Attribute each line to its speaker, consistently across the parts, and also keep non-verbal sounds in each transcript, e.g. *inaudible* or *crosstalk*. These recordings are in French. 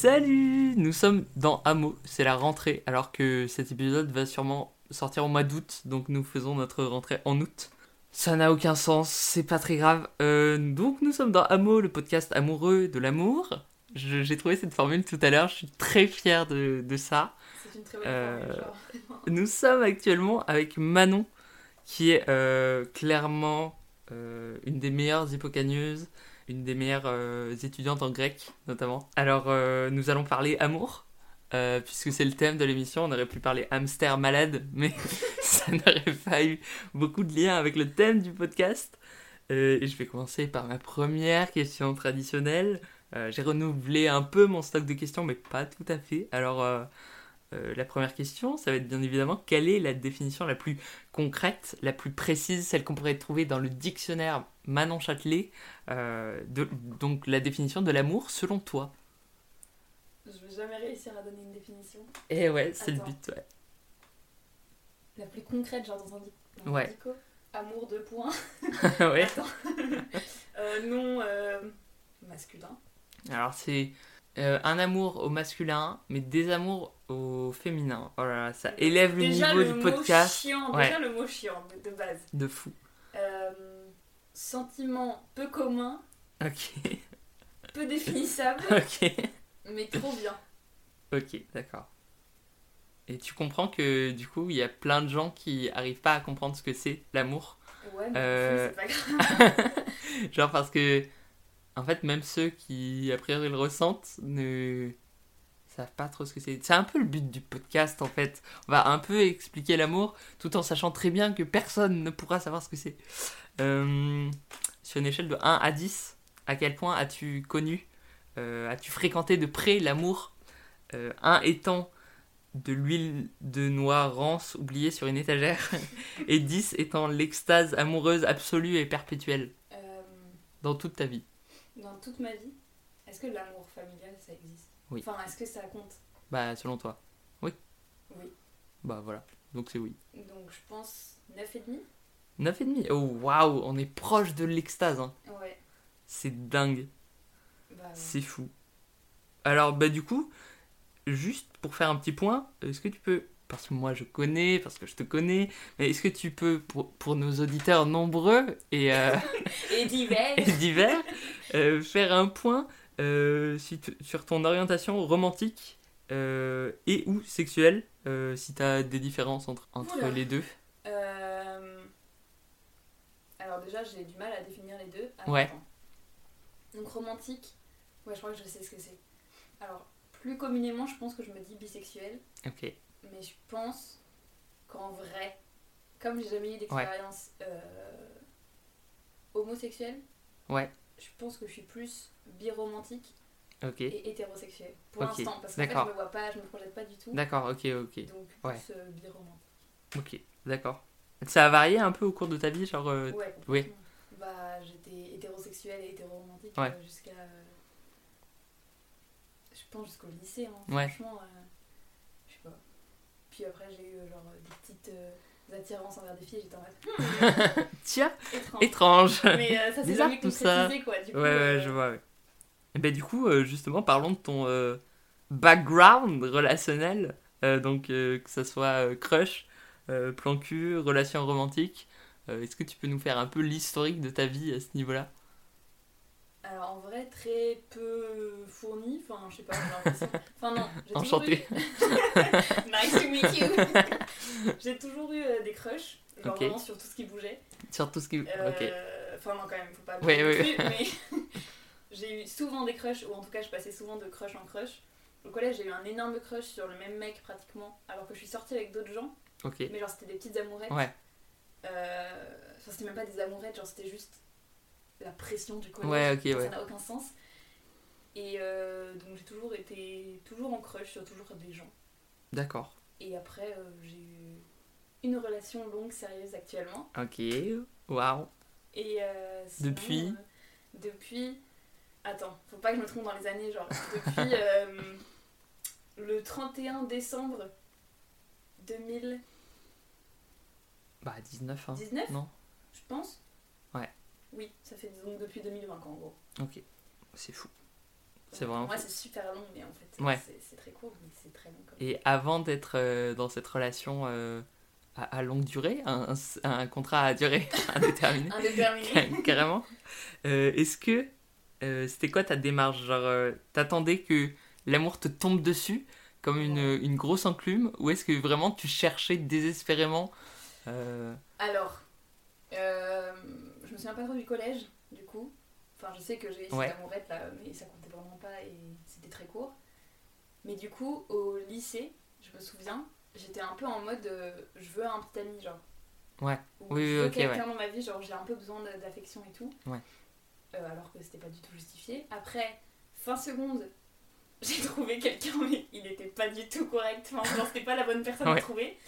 Speaker 1: Salut Nous sommes dans Hameau, c'est la rentrée, alors que cet épisode va sûrement sortir au mois d'août, donc nous faisons notre rentrée en août. Ça n'a aucun sens, c'est pas très grave. Euh, donc nous sommes dans Hameau, le podcast amoureux de l'amour. J'ai trouvé cette formule tout à l'heure, je suis très fier de, de ça.
Speaker 2: C'est une très bonne
Speaker 1: Euh,
Speaker 2: formule, genre. *laughs*
Speaker 1: Nous sommes actuellement avec Manon, qui est euh, clairement euh, une des meilleures hippocagneuses, une des meilleures euh, étudiantes en grec notamment. Alors euh, nous allons parler amour, euh, puisque c'est le thème de l'émission. On aurait pu parler hamster malade, mais *laughs* ça n'aurait pas eu beaucoup de lien avec le thème du podcast. Et je vais commencer par ma première question traditionnelle. J'ai renouvelé un peu mon stock de questions, mais pas tout à fait. Alors, la première question, ça va être bien évidemment quelle est la définition la plus concrète, la plus précise, celle qu'on pourrait trouver dans le dictionnaire Manon Châtelet, euh, de- donc la définition de l'amour selon toi.
Speaker 2: Je vais jamais réussir à donner une définition.
Speaker 1: Et ouais, c'est le but, ouais.
Speaker 2: La plus concrète, genre dans un, dans
Speaker 1: Ouais.
Speaker 2: dico. Amour, deux points. *laughs*
Speaker 1: ouais. *laughs*
Speaker 2: Euh, non euh, masculin.
Speaker 1: Alors c'est un amour au masculin, mais des amours au féminin. Voilà, ça élève le niveau
Speaker 2: le
Speaker 1: du
Speaker 2: mot
Speaker 1: podcast
Speaker 2: chiant,
Speaker 1: Ouais.
Speaker 2: déjà le mot chiant de, de base.
Speaker 1: de fou.
Speaker 2: Euh, sentiment peu commun,
Speaker 1: Ok,
Speaker 2: peu définissable, *laughs*
Speaker 1: ok,
Speaker 2: mais trop bien.
Speaker 1: ok, d'accord. Et tu comprends que du coup, il y a plein de gens qui arrivent pas à comprendre ce que c'est l'amour.
Speaker 2: Ouais, mais
Speaker 1: Euh.
Speaker 2: c'est pas grave. *laughs*
Speaker 1: Genre parce que, en fait, même ceux qui, a priori, le ressentent, ne savent pas trop ce que c'est. C'est un peu le but du podcast, en fait. On va un peu expliquer l'amour, tout en sachant très bien que personne ne pourra savoir ce que c'est. Euh, sur une échelle de 1 à 10, à quel point as-tu connu, euh, as-tu fréquenté de près l'amour Euh, 1 étant de l'huile de noix rance oubliée sur une étagère, *laughs* et 10 étant l'extase amoureuse absolue et perpétuelle
Speaker 2: Euh,
Speaker 1: dans toute ta vie?
Speaker 2: dans toute ma vie, est-ce que l'amour familial ça existe?
Speaker 1: Oui.
Speaker 2: Enfin, est-ce que ça compte?
Speaker 1: Bah, selon toi. Oui.
Speaker 2: Oui.
Speaker 1: Bah, voilà. Donc, c'est oui.
Speaker 2: Donc je pense 9,5
Speaker 1: 9,5. Oh, waouh, on est proche de l'extase. Hein.
Speaker 2: Ouais.
Speaker 1: C'est dingue.
Speaker 2: Bah, ouais.
Speaker 1: C'est fou. Alors, bah, du coup, juste pour faire un petit point, est-ce que tu peux. Parce que moi je connais, parce que je te connais, mais est-ce que tu peux, pour, pour nos auditeurs nombreux et, euh, *laughs*
Speaker 2: Et divers *laughs*
Speaker 1: et divers, euh, faire un point euh, sur ton orientation romantique et ou sexuelle, si tu as des différences entre, entre
Speaker 2: Oula.
Speaker 1: les deux?
Speaker 2: Euh, Alors déjà, j'ai du mal à définir les deux. Ah,
Speaker 1: Ouais.
Speaker 2: attends. Donc romantique, ouais, je crois que je sais ce que c'est. Alors, plus communément, je pense que je me dis bisexuelle,
Speaker 1: Ok.
Speaker 2: mais je pense qu'en vrai, comme j'ai jamais eu d'expérience euh, homosexuelle,
Speaker 1: Ouais.
Speaker 2: je pense que je suis plus biromantique et hétérosexuelle pour l'instant, parce qu'en fait,
Speaker 1: d'accord.
Speaker 2: je me vois pas, je me projette pas du tout.
Speaker 1: D'accord, ok, ok.
Speaker 2: Donc
Speaker 1: Ouais.
Speaker 2: plus euh, biromantique.
Speaker 1: Ok, d'accord. Ça a varié un peu au cours de ta vie, genre. euh,
Speaker 2: Ouais,
Speaker 1: oui.
Speaker 2: Bah, j'étais hétérosexuelle et hétéroromantique
Speaker 1: Ouais.
Speaker 2: euh, jusqu'à. euh, je pense jusqu'au lycée, hein,
Speaker 1: Ouais.
Speaker 2: franchement. euh, je sais pas. Puis après, j'ai eu genre des petites attirances envers des filles, j'étais en mode. hmm, *laughs*
Speaker 1: Tiens,
Speaker 2: étrange.
Speaker 1: étrange.
Speaker 2: Mais ça s'est jamais concrétisé, quoi. Du coup,
Speaker 1: Ouais, ouais, je vois, ouais. Et ben, du coup, justement, parlons de ton background relationnel. Donc, que ça soit crush, plan cul, relation romantique. Euh, Est-ce que tu peux nous faire un peu l'historique de ta vie à ce niveau-là?
Speaker 2: Alors en vrai, très peu fourni. Enfin, je sais pas, j'ai l'impression. *laughs* Enfin, non. j'ai toujours
Speaker 1: Enchanté.
Speaker 2: eu- *laughs* nice to meet you. *laughs* j'ai toujours eu euh, des crushs. Genre vraiment sur tout ce qui bougeait.
Speaker 1: Sur tout ce qui.
Speaker 2: Euh,
Speaker 1: Ok.
Speaker 2: Enfin, non, quand même, faut pas. Plus, Mais j'ai eu souvent des crushs, ou en tout cas, je passais souvent de crush en crush. Au collège, j'ai eu un énorme crush sur le même mec pratiquement, alors que je suis sortie avec d'autres gens.
Speaker 1: Ok.
Speaker 2: Mais genre, c'était des petites amourettes.
Speaker 1: Ouais.
Speaker 2: Euh, Enfin, c'était même pas des amourettes, genre, c'était juste la pression du collège.
Speaker 1: Ouais, ok.
Speaker 2: Ça n'a aucun sens. Et euh, donc, j'ai toujours été toujours en crush sur toujours des gens.
Speaker 1: D'accord.
Speaker 2: Et après, euh, j'ai eu une relation longue, sérieuse actuellement.
Speaker 1: Ok. Waouh.
Speaker 2: Et euh, sinon,
Speaker 1: Depuis
Speaker 2: euh, Depuis. Attends, faut pas que je me trompe dans les années, genre. Depuis *laughs* le 31 décembre 2019,
Speaker 1: Bah, 19, hein. Non
Speaker 2: je pense.
Speaker 1: Ouais.
Speaker 2: Oui, ça fait donc depuis 2020, quoi, en gros.
Speaker 1: Ok. C'est fou. C'est vraiment
Speaker 2: Moi, c'est super long, mais en fait,
Speaker 1: Ouais.
Speaker 2: c'est très court, mais c'est très long comme
Speaker 1: Et avant d'être euh, dans cette relation euh, à, à longue durée, un, un- un contrat à durée *laughs* indéterminée,
Speaker 2: Indéterminé. *laughs*
Speaker 1: carrément, euh, est-ce que c'était quoi ta démarche? Genre, t'attendais que l'amour te tombe dessus comme une, une grosse enclume ou est-ce que vraiment tu cherchais désespérément euh,
Speaker 2: Alors, euh, je me souviens pas trop du collège, du coup. Enfin, je sais que j'ai essayé
Speaker 1: Ouais.
Speaker 2: d'amourette là, mais ça comptait vraiment pas et c'était très court. Mais du coup, au lycée, je me souviens, j'étais un peu en mode euh, je veux un petit ami, genre.
Speaker 1: Ouais.
Speaker 2: Ou
Speaker 1: Oui,
Speaker 2: je
Speaker 1: oui,
Speaker 2: veux quelqu'un dans ma vie, genre j'ai un peu besoin d'affection et tout.
Speaker 1: Ouais.
Speaker 2: Euh, alors que c'était pas du tout justifié. Après, fin seconde, *laughs* j'ai trouvé quelqu'un, mais il était pas du tout correct. Enfin, genre, c'était pas la bonne personne
Speaker 1: Ouais.
Speaker 2: à trouver.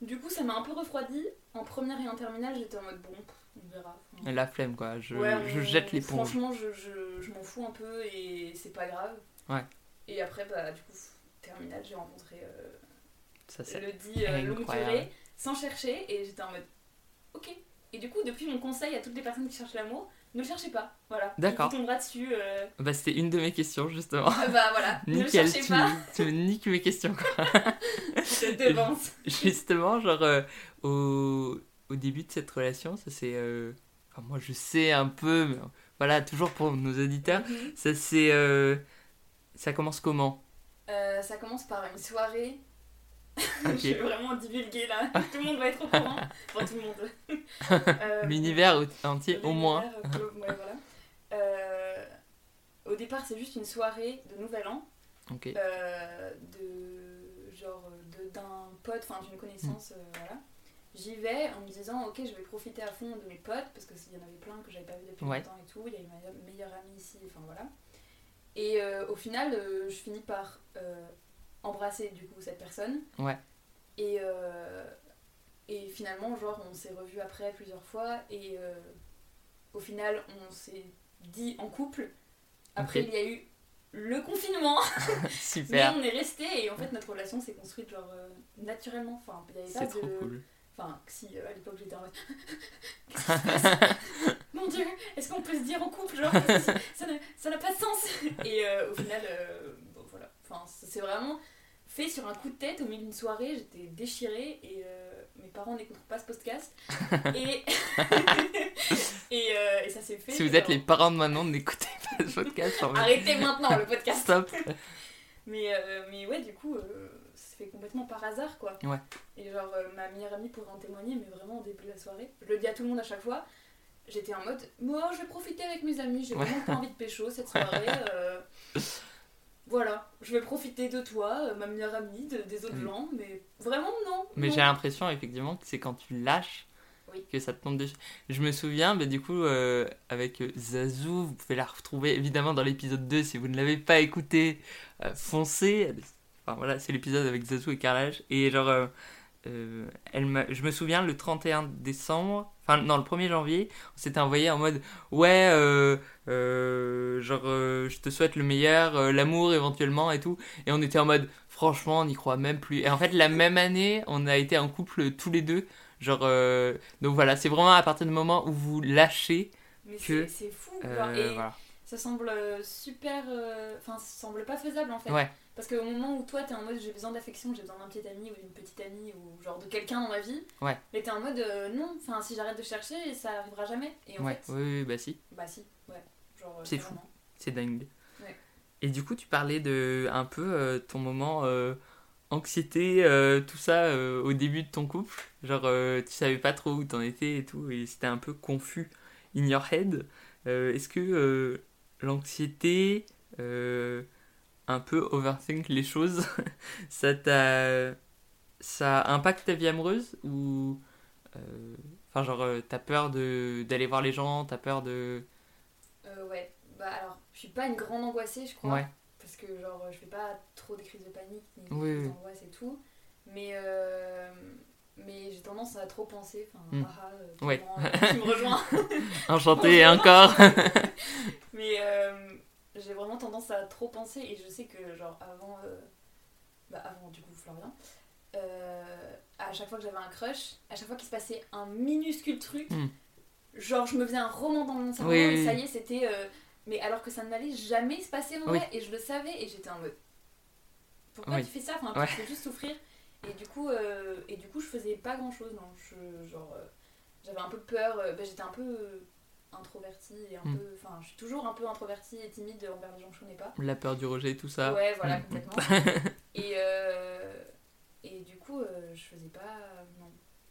Speaker 2: Du coup, ça m'a un peu refroidi. En première et en terminale, j'étais en mode bon, on verra. Enfin,
Speaker 1: la flemme quoi Je,
Speaker 2: ouais,
Speaker 1: je
Speaker 2: on-
Speaker 1: jette l'éponge.
Speaker 2: Franchement, je, je, je m'en fous un peu et c'est pas grave.
Speaker 1: Ouais.
Speaker 2: Et après, bah, du coup, terminale, j'ai rencontré euh,
Speaker 1: Ça c'est
Speaker 2: le dit euh, longue durée sans chercher et j'étais en mode ok. Et du coup, depuis mon conseil à toutes les personnes qui cherchent l'amour, ne le cherchez pas. Voilà.
Speaker 1: D'accord.
Speaker 2: Vous tombera dessus. euh,
Speaker 1: Bah c'était une de mes questions justement.
Speaker 2: ah bah voilà. ne le
Speaker 1: Nickel,
Speaker 2: cherchez
Speaker 1: tu,
Speaker 2: pas. *laughs*
Speaker 1: tu me niques mes questions quoi. *laughs*
Speaker 2: Je te devance.
Speaker 1: Justement, genre, euh, au, au début de cette relation, ça c'est. euh, enfin, moi je sais un peu, mais voilà, toujours pour nos auditeurs,
Speaker 2: Mhm.
Speaker 1: ça c'est. ça commence comment?
Speaker 2: Ça commence par une soirée. *laughs* Je vais vraiment divulguer là. *laughs* tout le monde va être au courant. Enfin, tout le monde. *laughs* Euh,
Speaker 1: L'univers entier, au moins.
Speaker 2: ouais, voilà. Euh, au départ, c'est juste une soirée de Nouvel An.
Speaker 1: Ok.
Speaker 2: euh, de genre d'un pote, enfin d'une connaissance, euh, voilà. J'y vais en me disant ok je vais profiter à fond de mes potes parce que s'il y en avait plein que j'avais pas vu depuis
Speaker 1: Ouais.
Speaker 2: longtemps et tout, il y a une meilleure, amie ici, enfin voilà. Et au final je finis par embrasser du coup cette personne.
Speaker 1: Ouais.
Speaker 2: Et, euh, et finalement genre on s'est revus après plusieurs fois et euh, au final on s'est dit en couple. Après il y a eu le confinement. *laughs* *laughs* Mais
Speaker 1: Super.
Speaker 2: on est resté et en fait notre relation s'est construite genre euh, naturellement. Enfin, il avait pas de.
Speaker 1: cool.
Speaker 2: Enfin, si à l'époque j'étais en mode. *laughs* Mon dieu, est-ce qu'on peut se dire en couple genre ça- n'a- pas de sens Et au final. Enfin, ça s'est vraiment fait sur un coup de tête au milieu d'une soirée. J'étais déchirée et euh, mes parents n'écouteront pas ce podcast. *laughs* et *laughs* et, euh, et ça s'est fait.
Speaker 1: Si vous êtes les parents de Manon, n'écoutez pas ce podcast.
Speaker 2: Arrêtez maintenant le podcast
Speaker 1: Stop. *laughs*
Speaker 2: Mais, euh, mais ouais, du coup, ça fait complètement par hasard, quoi.
Speaker 1: Ouais.
Speaker 2: Et genre, ma meilleure amie pourrait en témoigner, mais vraiment au début de la soirée, je le dis à tout le monde à chaque fois, j'étais en mode, moi, je vais profiter avec mes amis, j'ai
Speaker 1: Ouais.
Speaker 2: vraiment pas envie de pécho cette soirée. Voilà, je vais profiter de toi, euh, ma meilleure amie, de- des autres gens, mais vraiment, non.
Speaker 1: Mais
Speaker 2: non.
Speaker 1: j'ai l'impression effectivement que c'est quand tu lâches
Speaker 2: Oui.
Speaker 1: que ça te tombe dessus. Je me souviens, bah, du coup, euh, avec euh, Zazou, vous pouvez la retrouver évidemment dans l'épisode 2 si vous ne l'avez pas écouté, euh, foncez. Enfin voilà, c'est l'épisode avec Zazou et Carrelage. Et genre, euh, euh, elle je me souviens le 31 décembre, enfin non, le 1er janvier, on s'était envoyé en mode ouais, euh, euh, genre, je te souhaite le meilleur, l'amour éventuellement et tout. Et on était en mode, franchement, on n'y croit même plus. Et en fait, la même année, on a été en couple tous les deux. Genre, donc voilà, c'est vraiment à partir du moment où vous lâchez.
Speaker 2: Mais
Speaker 1: que,
Speaker 2: c'est fou, genre, et
Speaker 1: voilà.
Speaker 2: Ça semble euh, super. euh, Enfin, ça semble pas faisable en fait.
Speaker 1: Ouais,
Speaker 2: Parce qu'au moment où toi t'es en mode j'ai besoin d'affection, j'ai besoin d'un petit ami ou d'une petite amie ou genre de quelqu'un dans ma vie,
Speaker 1: Ouais.
Speaker 2: mais t'es en mode euh, non, enfin si j'arrête de chercher, ça arrivera jamais. Et en
Speaker 1: ouais,
Speaker 2: fait,
Speaker 1: oui, oui, bah si,
Speaker 2: bah si, ouais. Genre,
Speaker 1: C'est fou. c'est dingue.
Speaker 2: Ouais.
Speaker 1: Et du coup, tu parlais de un peu euh, ton moment euh, anxiété, tout ça au début de ton couple. Genre, tu savais pas trop où t'en étais et tout, et c'était un peu confus in your head. Est-ce que l'anxiété, euh, un peu overthink les choses, *laughs* ça t'a. ça impacte ta vie amoureuse ou. euh, Enfin, genre, euh, t'as peur de- d'aller voir les gens, t'as peur de.
Speaker 2: Euh, ouais, bah alors, je suis pas une grande angoissée, je crois.
Speaker 1: Ouais.
Speaker 2: Parce que genre, je fais pas trop de crises de panique ni de
Speaker 1: Oui,
Speaker 2: crises
Speaker 1: oui.
Speaker 2: d'angoisse et tout. Mais, euh, mais j'ai tendance à trop penser. Enfin,
Speaker 1: Hmm.
Speaker 2: haha,
Speaker 1: Ouais. *laughs*
Speaker 2: qui me rejoint. *laughs*
Speaker 1: Enchanté encore *laughs*
Speaker 2: Mais euh, j'ai vraiment tendance à trop penser et je sais que genre avant, euh, bah avant du coup Florian, euh, à chaque fois que j'avais un crush, à chaque fois qu'il se passait un minuscule truc,
Speaker 1: Hmm.
Speaker 2: genre je me faisais un roman dans mon cerveau
Speaker 1: Oui,
Speaker 2: et
Speaker 1: oui,
Speaker 2: ça y est c'était euh, Mais alors que ça n'allait jamais se passer en
Speaker 1: Oui.
Speaker 2: vrai, et je le savais, et j'étais en mode. Pourquoi tu fais ça? Enfin,
Speaker 1: Ouais.
Speaker 2: tu fais juste souffrir. Et du coup, euh, et du coup je faisais pas grand chose. Non, je, genre, euh, j'avais un peu peur, euh, bah, j'étais un peu introvertie, et un
Speaker 1: Mm.
Speaker 2: peu. Enfin, je suis toujours un peu introvertie et timide envers les gens que je connais pas.
Speaker 1: La peur du rejet, tout ça.
Speaker 2: Ouais, voilà,
Speaker 1: Mm.
Speaker 2: complètement. *laughs* et, euh, et du coup, je faisais pas. Non,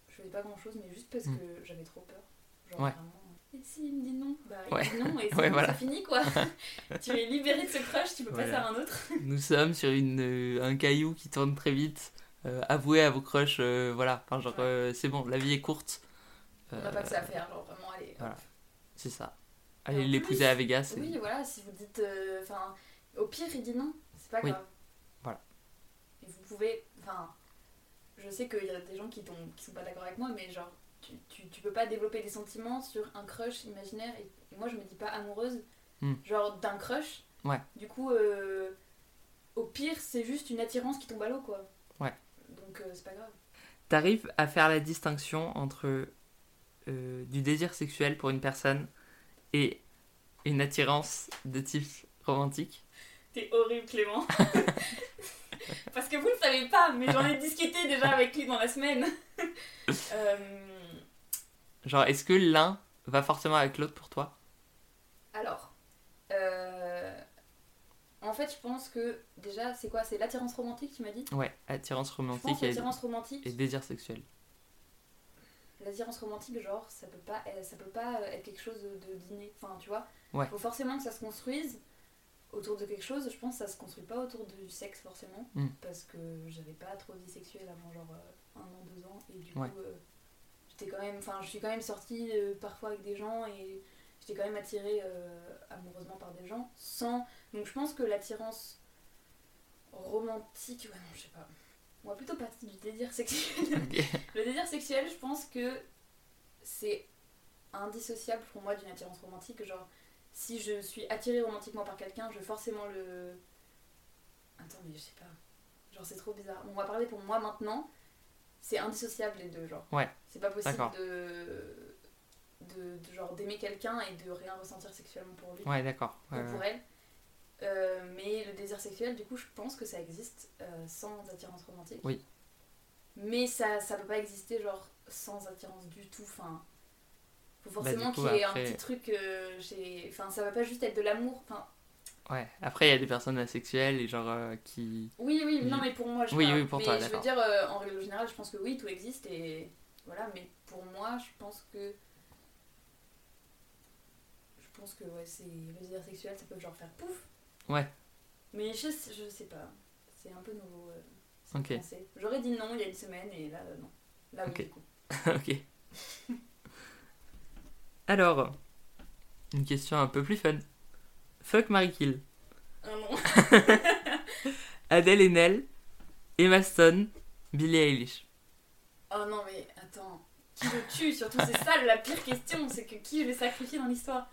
Speaker 2: je faisais pas grand chose, mais juste parce
Speaker 1: Mm.
Speaker 2: que j'avais trop peur. Genre
Speaker 1: Ouais.
Speaker 2: vraiment. Et si il me dit non Bah, il
Speaker 1: Ouais.
Speaker 2: dit non, et *laughs* c'est
Speaker 1: Ouais, voilà.
Speaker 2: fini quoi. *laughs* tu es libéré de ce crush, tu peux passer à un autre.
Speaker 1: Nous sommes sur une, euh, un caillou qui tourne très vite. Euh, avouez à vos crushs, euh, voilà. Enfin, genre,
Speaker 2: Ouais.
Speaker 1: euh, c'est bon, la vie est courte.
Speaker 2: On n'a pas que ça à faire, genre vraiment, allez.
Speaker 1: voilà. C'est ça. Allez l'épouser à Vegas. et-
Speaker 2: Oui, voilà, si vous dites. Enfin, au pire, il dit non, c'est pas
Speaker 1: Oui.
Speaker 2: grave.
Speaker 1: Voilà.
Speaker 2: Et vous pouvez. Enfin, je sais qu'il y a des gens qui, qui sont pas d'accord avec moi, mais genre, tu, tu, tu peux pas développer des sentiments sur un crush imaginaire. Et, et moi, je me dis pas amoureuse,
Speaker 1: Hmm.
Speaker 2: genre d'un crush.
Speaker 1: Ouais.
Speaker 2: Du coup, euh, au pire, c'est juste une attirance qui tombe à l'eau, quoi. Donc, c'est pas grave.
Speaker 1: T'arrives à faire la distinction entre euh, du désir sexuel pour une personne et une attirance de type romantique
Speaker 2: T'es horrible, Clément. *laughs* Parce que vous ne savez pas, mais j'en ai discuté déjà avec lui dans la semaine. *laughs* Euh,
Speaker 1: Genre, est-ce que l'un va forcément avec l'autre pour toi?
Speaker 2: Alors, en fait, je pense que déjà, c'est quoi? C'est l'attirance romantique, tu m'as dit?
Speaker 1: Ouais, attirance
Speaker 2: Je
Speaker 1: romantique
Speaker 2: pense
Speaker 1: et,
Speaker 2: l'attirance romantique.
Speaker 1: et désir sexuel.
Speaker 2: L'attirance romantique, genre, ça peut pas, euh, ça peut pas être quelque chose de dîner. Enfin, tu vois?
Speaker 1: Ouais.
Speaker 2: Faut forcément que ça se construise autour de quelque chose. Je pense que ça se construit pas autour du sexe forcément,
Speaker 1: Mm.
Speaker 2: parce que j'avais pas trop de vie sexuelle avant genre euh, un an, deux ans, et du
Speaker 1: Ouais.
Speaker 2: coup, euh, j'étais quand même, enfin, je suis quand même sortie euh, parfois avec des gens et j'étais quand même attirée euh, amoureusement par des gens, sans. Donc je pense que l'attirance romantique, ouais non, je sais pas. On va plutôt partir du désir sexuel. *laughs* Le désir sexuel, je pense que c'est indissociable pour moi d'une attirance romantique. Genre, si je suis attirée romantiquement par quelqu'un, je vais forcément le. Attends, mais je sais pas. Genre, c'est trop bizarre. On va parler pour moi maintenant. C'est indissociable les deux, genre.
Speaker 1: Ouais.
Speaker 2: C'est pas possible de... de. de genre d'aimer quelqu'un et de rien ressentir sexuellement pour lui
Speaker 1: Ouais, d'accord.
Speaker 2: ou pour
Speaker 1: ouais.
Speaker 2: elle. Euh, mais le désir sexuel, du coup, je pense que ça existe euh, sans attirance romantique.
Speaker 1: Oui.
Speaker 2: Mais ça, ça peut pas exister, genre, sans attirance du tout. Enfin, faut
Speaker 1: Bah,
Speaker 2: forcément qu'il y ait
Speaker 1: après-
Speaker 2: un petit truc euh, chez... Enfin, ça va pas juste être de l'amour. Enfin,
Speaker 1: Ouais. Après, il y a des personnes asexuelles et genre euh, qui.
Speaker 2: oui, oui, non, mais pour moi, je
Speaker 1: Oui,
Speaker 2: parle.
Speaker 1: oui, pour
Speaker 2: mais
Speaker 1: toi,
Speaker 2: je veux dire, en règle générale, je pense que oui, tout existe et voilà. Mais pour moi, je pense que. Je pense que, ouais, c'est le désir sexuel, ça peut genre faire pouf.
Speaker 1: Ouais.
Speaker 2: Mais je, sais- je sais pas. C'est un peu nouveau. euh,
Speaker 1: Ok.
Speaker 2: J'aurais dit non il y a une semaine et là, euh, non. Là, oui,
Speaker 1: Ok.
Speaker 2: du coup. *laughs*
Speaker 1: ok. Alors, une question un peu plus fun. Fuck Marie Kill.
Speaker 2: Ah non. *laughs*
Speaker 1: Adèle Haenel, Emma Stone, Billie Eilish.
Speaker 2: Oh non, mais attends. Qui je tue Surtout, c'est ça la pire question. C'est que qui je vais sacrifier dans l'histoire?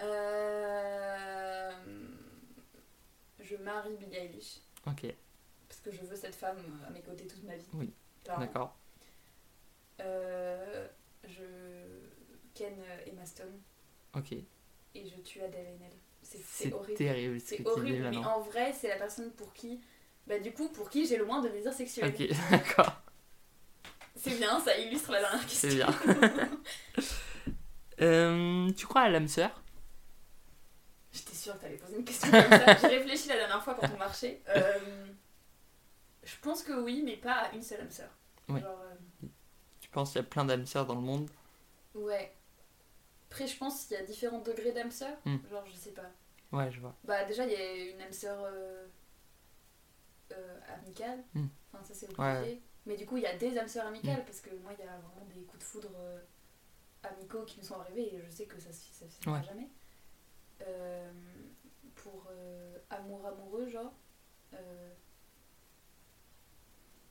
Speaker 2: Euh... Je marie Billie Eilish.
Speaker 1: Ok,
Speaker 2: Parce que je veux cette femme à mes côtés toute ma vie.
Speaker 1: Oui, d'accord.
Speaker 2: Euh, je ken Emma Stone
Speaker 1: Ok.
Speaker 2: et je tue Adèle Haenel. C'est c'est
Speaker 1: C'est
Speaker 2: horrible.
Speaker 1: terrible
Speaker 2: C'est horrible, mais
Speaker 1: maintenant.
Speaker 2: en vrai, c'est la personne pour qui. Bah, du coup, pour qui j'ai le moins de désir sexuel.
Speaker 1: Ok, *laughs* d'accord.
Speaker 2: C'est bien, ça illustre la dernière question.
Speaker 1: C'est bien. *laughs* Euh, tu crois à l'âme sœur?
Speaker 2: Sûre que t'allais poser une question comme ça. J'ai réfléchi la dernière fois quand on marchait. Euh, je pense que oui, mais pas à une seule âme sœur.
Speaker 1: Ouais.
Speaker 2: Genre, euh,
Speaker 1: Tu penses qu'il y a plein d'âmes sœurs dans le monde?
Speaker 2: Ouais. Après, je pense qu'il y a différents degrés d'âme sœur.
Speaker 1: Hmm.
Speaker 2: Genre, je sais pas.
Speaker 1: Ouais, je vois.
Speaker 2: Bah, déjà, il y a une âme sœur euh, amicale.
Speaker 1: Hmm.
Speaker 2: Enfin, ça, c'est
Speaker 1: Ouais,
Speaker 2: obligé. Mais du coup, il y a des âmes sœurs amicales parce que moi, il y a vraiment des coups de foudre amicaux qui me sont arrivés et je sais que ça se ça se
Speaker 1: Ouais.
Speaker 2: jamais. Euh, pour euh, amour amoureux, genre. euh,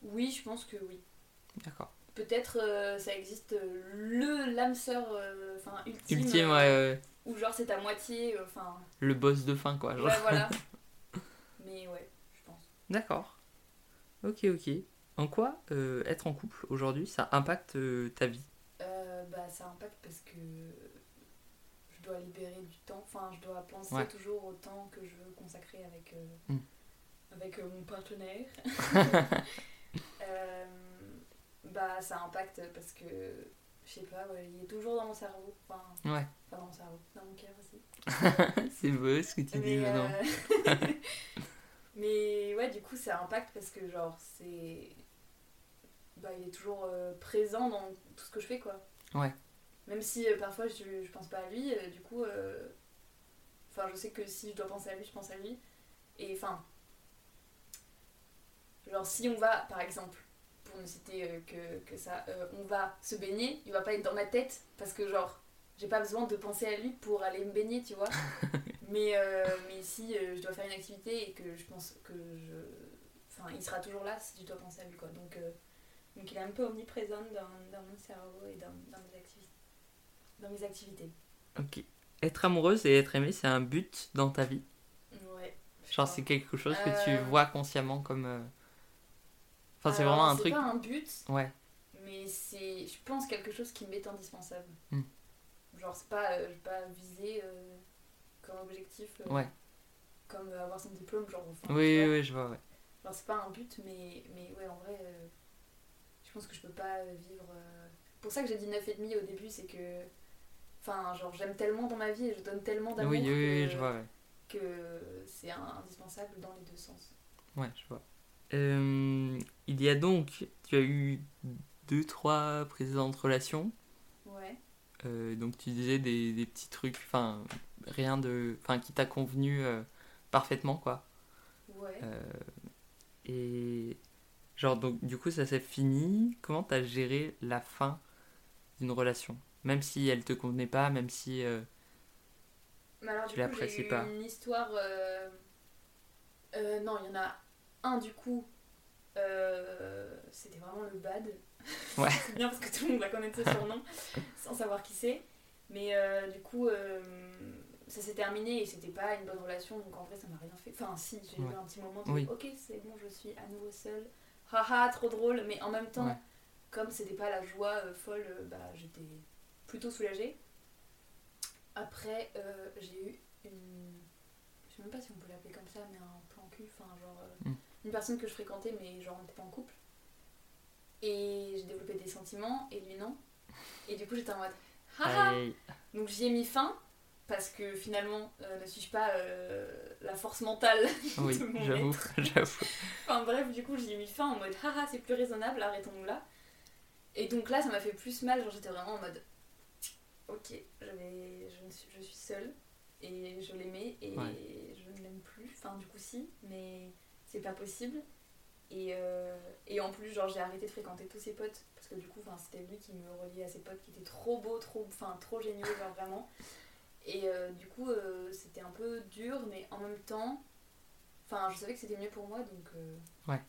Speaker 2: oui, je pense que oui.
Speaker 1: D'accord.
Speaker 2: Peut-être ça existe le l'âme sœur enfin ultime,
Speaker 1: Ultime, ouais, ouais.
Speaker 2: où genre c'est ta moitié enfin
Speaker 1: Le boss de fin, quoi. genre.
Speaker 2: ouais voilà *laughs* mais ouais je pense
Speaker 1: D'accord. Ok, ok. En quoi euh, être en couple aujourd'hui, ça impacte euh, ta vie?
Speaker 2: Euh, bah ça impacte parce que dois libérer du temps. Enfin, je dois penser
Speaker 1: Ouais.
Speaker 2: toujours au temps que je veux consacrer avec, euh,
Speaker 1: Mm.
Speaker 2: avec euh, mon partenaire. *laughs* *laughs* Euh, bah, ça impacte parce que, je sais pas, ouais, il est toujours dans mon cerveau. Enfin,
Speaker 1: Ouais.
Speaker 2: pas dans mon cerveau, dans mon cœur aussi. *laughs*
Speaker 1: c'est beau ce que tu dis
Speaker 2: Mais,
Speaker 1: maintenant.
Speaker 2: mais ouais, du coup, ça impacte parce que, genre, c'est. Bah, il est toujours présent dans tout ce que je fais, quoi.
Speaker 1: Ouais.
Speaker 2: Même si euh, parfois je, je pense pas à lui, euh, du coup. euh, Enfin, je sais que si je dois penser à lui, je pense à lui. Et enfin. Genre, si on va, par exemple, pour ne citer que, que ça, euh, on va se baigner, il va pas être dans ma tête parce que, genre, j'ai pas besoin de penser à lui pour aller me baigner, tu vois. *laughs* mais, euh, mais si euh, je dois faire une activité et que je pense que je. Enfin, il sera toujours là si je dois penser à lui, quoi. Donc, donc il est un peu omniprésent dans, dans mon cerveau et dans, dans, mes, activités dans mes activités.
Speaker 1: Ok. Être amoureuse et être aimée, c'est un but dans ta vie?
Speaker 2: Ouais.
Speaker 1: Genre, c'est quelque chose que tu
Speaker 2: Euh.
Speaker 1: vois consciemment comme. euh, Enfin, c'est
Speaker 2: Alors,
Speaker 1: vraiment un truc.
Speaker 2: C'est pas un but,
Speaker 1: Ouais.
Speaker 2: mais c'est, je pense, quelque chose qui m'est indispensable.
Speaker 1: Hmm.
Speaker 2: Genre, c'est pas, euh, je vais pas viser euh, comme objectif, euh,
Speaker 1: Ouais.
Speaker 2: comme euh, avoir son diplôme, genre. enfin,
Speaker 1: Oui,
Speaker 2: tu
Speaker 1: oui,
Speaker 2: vois.
Speaker 1: oui, je vois, ouais.
Speaker 2: Genre, c'est pas un but, mais, mais ouais, en vrai, euh, je pense que je peux pas euh, vivre. euh, Pour ça que j'ai dit 9,5 au début, c'est que. Enfin, genre, j'aime tellement dans ma vie et je donne tellement d'amour
Speaker 1: Oui, oui, oui,
Speaker 2: que,
Speaker 1: je vois, ouais.
Speaker 2: que c'est indispensable dans les deux sens.
Speaker 1: Ouais, je vois. Euh, il y a donc, tu as eu deux, trois précédentes relations.
Speaker 2: Ouais.
Speaker 1: Euh, donc tu disais des, des petits trucs, enfin rien de, enfin qui t'a convenu euh, parfaitement quoi.
Speaker 2: Ouais.
Speaker 1: Et genre donc du coup ça s'est fini. Comment t'as géré la fin d'une relation, même si elle te convenait pas, même si euh,
Speaker 2: Mais alors,
Speaker 1: Tu l'apprécies pas.
Speaker 2: une histoire. euh, euh, non, il y en a un du coup. euh, C'était vraiment le bad.
Speaker 1: Ouais. *laughs*
Speaker 2: c'est bien parce que tout le monde va connaître ce surnom *laughs* sans savoir qui c'est. Mais euh, du coup, ça s'est terminé et c'était pas une bonne relation donc en vrai, ça m'a rien fait. Enfin, si, j'ai
Speaker 1: Ouais.
Speaker 2: eu un petit moment de
Speaker 1: Oui.
Speaker 2: ok, c'est bon, je suis à nouveau seule. Haha, trop drôle. Mais en même temps,
Speaker 1: Ouais.
Speaker 2: comme c'était pas la joie euh, folle, euh, bah j'étais plutôt soulagée. Après, euh, j'ai eu une. Je sais même pas si on peut l'appeler comme ça, mais un plan cul, enfin, genre. euh,
Speaker 1: Mm.
Speaker 2: Une personne que je fréquentais, mais genre, on n'était pas en couple. Et j'ai développé des sentiments, et lui non. Et du coup, j'étais en mode. Haha Donc j'y ai mis fin, parce que finalement, euh, ne suis-je pas la force mentale *laughs*
Speaker 1: oui,
Speaker 2: de mon
Speaker 1: j'avoue,
Speaker 2: être? *laughs*
Speaker 1: j'avoue.
Speaker 2: Enfin bref, du coup, j'y ai mis fin en mode haha, c'est plus raisonnable, arrêtons-nous là. Et donc là, ça m'a fait plus mal, genre j'étais vraiment en mode ok, je, vais, je, suis, je suis seule et je l'aimais et
Speaker 1: Ouais.
Speaker 2: je ne l'aime plus. Enfin, du coup, si, mais c'est pas possible. Et, euh, et en plus, genre, j'ai arrêté de fréquenter tous ses potes parce que du coup, c'était lui qui me reliait à ses potes qui étaient trop beaux, trop, enfin, trop géniaux, genre vraiment. Et euh, du coup, euh, c'était un peu dur, mais en même temps, enfin, je savais que c'était mieux pour moi, donc.
Speaker 1: Ouais.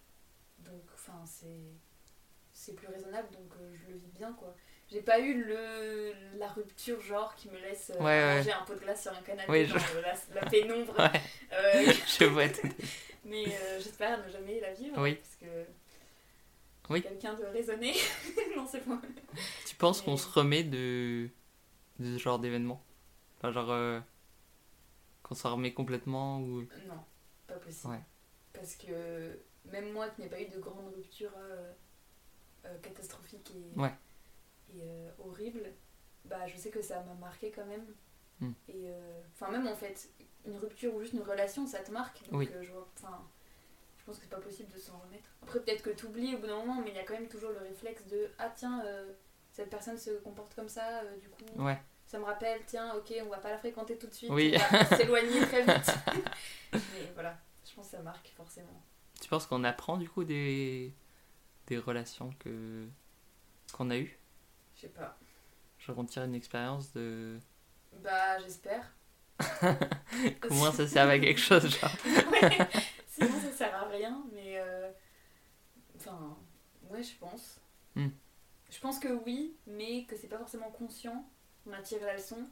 Speaker 2: Donc, enfin, c'est. C'est plus raisonnable, donc je le vis bien, quoi. J'ai pas eu le, la rupture, genre, qui me laisse euh,
Speaker 1: Ouais, ouais.
Speaker 2: manger un pot de glace sur un canapé
Speaker 1: Oui, je-
Speaker 2: euh, la, la pénombre. *laughs*
Speaker 1: Ouais,
Speaker 2: Euh, *laughs*
Speaker 1: je vois tout. *laughs*
Speaker 2: mais euh, j'espère ne jamais la vivre.
Speaker 1: Oui.
Speaker 2: Parce que.
Speaker 1: Oui.
Speaker 2: Quelqu'un de raisonné. non, c'est bon.
Speaker 1: Tu penses qu'on se remet de, de ce genre d'événement? Enfin, genre qu'on s'en remet complètement ou
Speaker 2: Non, pas possible.
Speaker 1: Ouais.
Speaker 2: Parce que même moi qui n'ai pas eu de grande rupture catastrophique et,
Speaker 1: Ouais.
Speaker 2: Et euh, horrible, bah je sais que ça m'a marqué quand même.
Speaker 1: Hmm.
Speaker 2: Et euh, enfin même en fait, une rupture ou juste une relation, ça te marque. Donc
Speaker 1: Oui.
Speaker 2: euh, je, vois- enfin, je pense que c'est pas possible de s'en remettre. Après peut-être que tu oublies au bout d'un moment, mais il y a quand même toujours le réflexe de ah tiens cette personne se comporte comme ça, du coup
Speaker 1: Ouais,
Speaker 2: ça me rappelle, tiens, ok, on va pas la fréquenter tout de suite,
Speaker 1: Oui.
Speaker 2: on va *laughs* s'éloigner très vite. Mais voilà, je pense que ça marque forcément.
Speaker 1: tu penses qu'on apprend du coup des, des relations que qu'on a eues?
Speaker 2: Je sais pas.
Speaker 1: Genre on tire une expérience de
Speaker 2: Bah, j'espère. *laughs*
Speaker 1: comment ça sert à quelque chose genre *laughs*
Speaker 2: Ouais, Sinon, ça sert à rien, mais. euh, Enfin, ouais, je pense.
Speaker 1: Hmm.
Speaker 2: Je pense que oui, mais que c'est pas forcément conscient. On a tiré la leçon.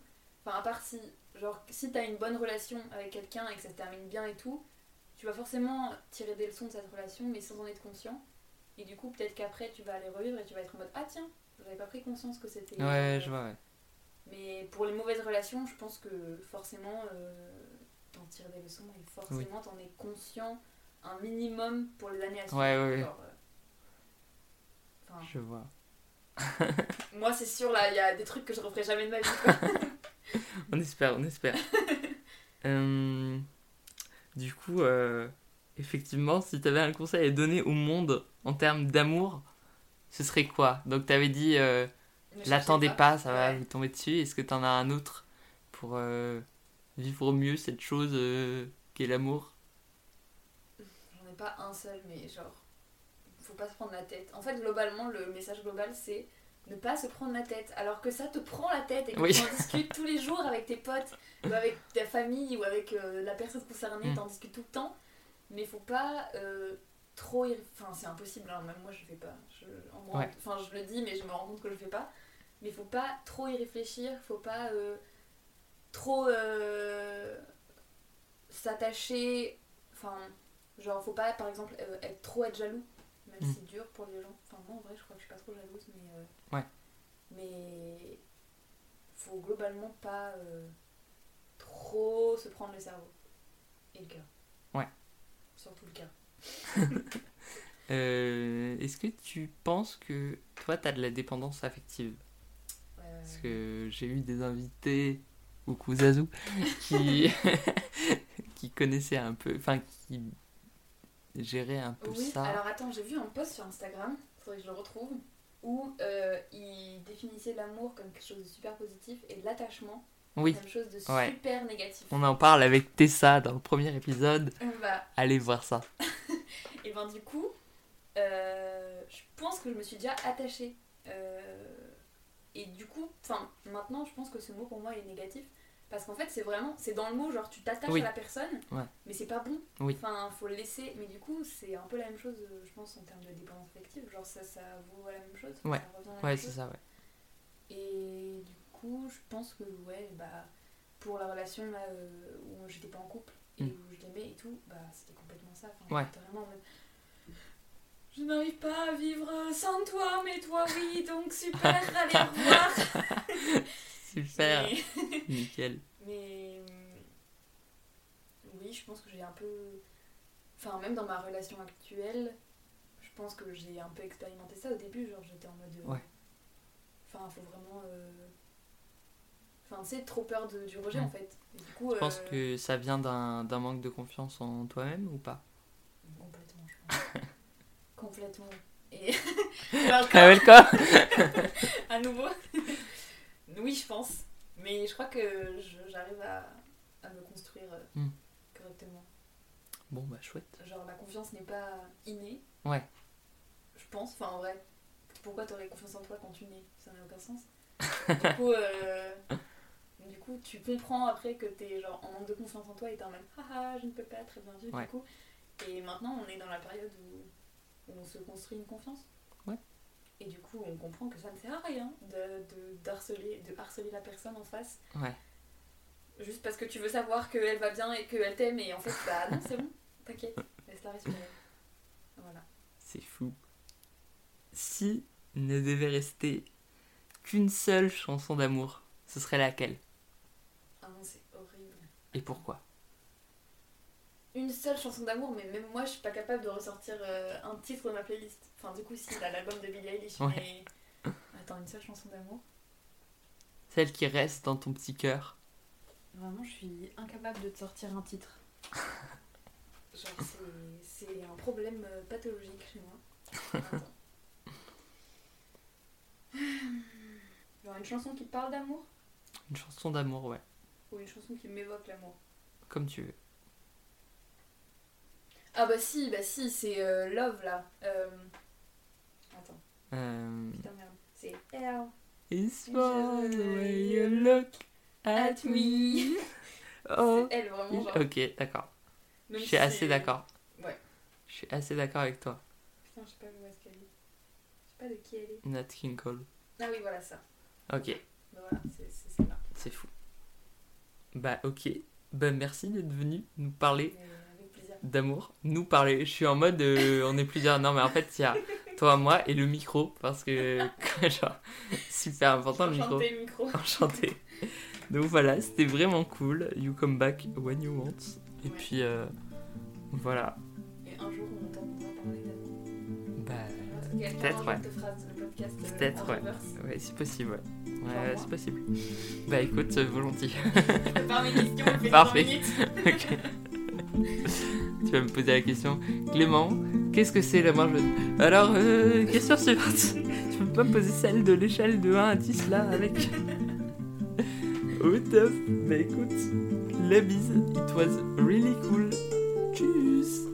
Speaker 2: Enfin, à part si, genre, si t'as une bonne relation avec quelqu'un et que ça se termine bien et tout, tu vas forcément tirer des leçons de cette relation, mais sans en être conscient. Et du coup, peut-être qu'après, tu vas aller revivre et tu vas être en mode Ah, tiens, j'avais pas pris conscience que c'était.
Speaker 1: Ouais, je vois, ouais.
Speaker 2: Mais pour les mauvaises relations, je pense que forcément, euh, t'en tires des leçons et forcément, t'en es conscient un minimum pour les années à suivre.
Speaker 1: Ouais, ouais.
Speaker 2: Genre, euh, enfin,
Speaker 1: Je vois. *laughs*
Speaker 2: moi, c'est sûr, là, il y a des trucs que je referai jamais de ma vie. *laughs*
Speaker 1: On espère, on espère. Euh, *laughs* du coup, euh, effectivement, si tu avais un conseil à donner au monde en termes d'amour, ce serait quoi? Donc, tu avais dit, euh, l'attendez pas, ça va
Speaker 2: Ouais.
Speaker 1: vous tomber dessus. Est-ce que tu en as un autre pour euh, vivre mieux cette chose euh, qu'est l'amour?
Speaker 2: J'en ai pas un seul, mais genre, faut pas se prendre la tête. En fait, globalement, le message global, c'est ne pas se prendre la tête. Alors que ça te prend la tête et que
Speaker 1: Oui.
Speaker 2: tu en discutes tous les jours avec tes potes, ou avec ta famille, ou avec euh, la personne concernée,
Speaker 1: Mm.
Speaker 2: t'en discutes tout le temps. Mais faut pas euh, trop. Enfin, c'est impossible, hein, même moi je le fais pas. Je, en
Speaker 1: Ouais.
Speaker 2: Enfin, je le dis, mais je me rends compte que je le fais pas. Mais faut pas trop y réfléchir, faut pas euh, trop euh, s'attacher. Enfin, genre, faut pas, par exemple, euh, être trop être jaloux, même
Speaker 1: Mm.
Speaker 2: si c'est dur pour les gens. Enfin, moi en vrai, je crois que je suis pas trop jalouse, mais. euh,
Speaker 1: Ouais.
Speaker 2: Mais. Faut globalement pas trop se prendre le cerveau. Et le cœur.
Speaker 1: Ouais.
Speaker 2: Surtout le cœur. *laughs*
Speaker 1: Euh, Est-ce que tu penses que toi, tu as de la dépendance affective?
Speaker 2: Euh,
Speaker 1: Parce que j'ai eu des invités, coucou Zazou, *laughs* qui, *laughs* qui connaissaient un peu, enfin qui géraient un peu
Speaker 2: Oui,
Speaker 1: ça.
Speaker 2: alors attends, j'ai vu un post sur Instagram, faudrait que je le retrouve, où euh, il définissait l'amour comme quelque chose de super positif et l'attachement
Speaker 1: Oui,
Speaker 2: comme quelque chose de
Speaker 1: Ouais.
Speaker 2: super négatif.
Speaker 1: on en parle avec Tessa dans le premier épisode.
Speaker 2: Euh, bah,
Speaker 1: Allez voir ça.
Speaker 2: Et ben du coup, euh, je pense que je me suis déjà attachée. Euh, et du coup, enfin, maintenant, je pense que ce mot pour moi est négatif. Parce qu'en fait, c'est vraiment, c'est dans le mot, genre tu t'attaches
Speaker 1: Oui.
Speaker 2: à la personne,
Speaker 1: Ouais.
Speaker 2: mais c'est pas bon.
Speaker 1: Oui.
Speaker 2: Enfin, faut le laisser. Mais du coup, c'est un peu la même chose, je pense, en termes de dépendance affective. Genre, ça, ça vaut la même chose.
Speaker 1: Ouais. Ouais, c'est ça, ouais.
Speaker 2: Et du coup, je pense que, ouais, bah, pour la relation là, euh, où j'étais pas en couple et
Speaker 1: Mm.
Speaker 2: où je l'aimais et tout, bah, c'était complètement ça. Enfin,
Speaker 1: Ouais.
Speaker 2: vraiment en mode, Je n'arrive pas à vivre sans toi, mais toi, oui, donc super, *laughs* allez, au revoir.
Speaker 1: Super,
Speaker 2: Mais, *laughs*
Speaker 1: nickel.
Speaker 2: mais, euh, oui, je pense que j'ai un peu. Enfin, même dans ma relation actuelle, je pense que j'ai un peu expérimenté ça au début. Genre, j'étais en mode. euh,
Speaker 1: Ouais.
Speaker 2: Enfin, faut vraiment. euh, Enfin, tu sais, trop peur de, du rejet en fait. Et du coup,
Speaker 1: Tu penses
Speaker 2: euh,
Speaker 1: que ça vient d'un manque de confiance en toi-même ou pas?
Speaker 2: Complètement, je pense. *laughs* Complètement. Et. *laughs* *laughs* Alors,
Speaker 1: Ah
Speaker 2: à nouveau Oui, je pense. Mais je crois que je- j'arrive à, à me construire euh,
Speaker 1: Hmm.
Speaker 2: correctement.
Speaker 1: Bon, bah chouette.
Speaker 2: Genre, la confiance n'est pas innée.
Speaker 1: Ouais.
Speaker 2: Je pense. Enfin, en vrai, pourquoi t'aurais confiance en toi quand tu nais? Ça n'a aucun sens. du, coup, euh, du coup, tu comprends après que t'es genre en manque de confiance en toi et t'es en mode haha, je ne peux pas très bien vivre
Speaker 1: Ouais.
Speaker 2: du coup. Et maintenant, on est dans la période où, on se construit une confiance.
Speaker 1: Ouais.
Speaker 2: Et du coup, on comprend que ça ne sert à rien de, de, d'harceler, de harceler la personne en face
Speaker 1: Ouais.
Speaker 2: juste parce que tu veux savoir qu'elle va bien et qu'elle t'aime et en fait, bah non, c'est bon, t'inquiète, laisse-la respirer. Voilà.
Speaker 1: C'est fou. Si ne devait rester qu'une seule chanson d'amour, ce serait laquelle
Speaker 2: Ah non, c'est horrible.
Speaker 1: Et pourquoi?
Speaker 2: Une seule chanson d'amour, mais même moi, je suis pas capable de ressortir euh, un titre de ma playlist. Enfin, du coup, si, là, l'album de Billie Eilish,
Speaker 1: Ouais.
Speaker 2: mais... Attends, une seule chanson d'amour?
Speaker 1: Celle qui reste dans ton petit cœur.
Speaker 2: Vraiment, je suis incapable de te sortir un titre. *laughs* Genre, c'est- c'est un problème euh, pathologique chez moi. Attends. *laughs* Genre une chanson qui parle d'amour?
Speaker 1: Une chanson d'amour, ouais.
Speaker 2: Ou une chanson qui m'évoque l'amour
Speaker 1: Comme tu veux.
Speaker 2: Ah bah si, bah si, c'est euh, Love là. Euh... Attends,
Speaker 1: Euh,
Speaker 2: putain merde. C'est L
Speaker 1: It's for the way you look at me. Oh.
Speaker 2: C'est elle vraiment genre.
Speaker 1: Ok, d'accord. Je
Speaker 2: si
Speaker 1: suis assez d'accord.
Speaker 2: Ouais.
Speaker 1: Je suis assez d'accord avec toi.
Speaker 2: Putain, je sais pas où est-ce qu'elle est. Je sais pas de qui elle est.
Speaker 1: Nat King Cole.
Speaker 2: Ah oui, voilà ça.
Speaker 1: Ok,
Speaker 2: Bah voilà, c'est c'est
Speaker 1: fou. Bah ok. Bah merci d'être venu nous parler
Speaker 2: plaisir.
Speaker 1: d'amour. Nous parler. Je suis en mode euh, on est plusieurs. Non mais en fait il y a *laughs* toi, moi et le micro parce que *laughs* genre super important le micro.
Speaker 2: Enchanté, le micro.
Speaker 1: Enchanté. Donc voilà, c'était vraiment cool. You come back when you want. Et
Speaker 2: Ouais.
Speaker 1: puis euh, voilà.
Speaker 2: Et un jour, on t'entendra
Speaker 1: Peut-être, ouais.
Speaker 2: euh,
Speaker 1: Peut-être, ouais. ouais, c'est possible, ouais. Ouais, c'est possible. Bah écoute, euh, volontiers. *laughs*
Speaker 2: Questions, on fait
Speaker 1: Parfait.
Speaker 2: 30 minutes. *laughs*
Speaker 1: Ok. tu vas me poser la question. Clément, qu'est-ce que c'est la main jaune Alors, euh, question suivante. *laughs* Tu peux pas me poser celle de l'échelle de 1 à 10 là avec. Au top. Bah écoute, la bise. It was really cool. Tchuss.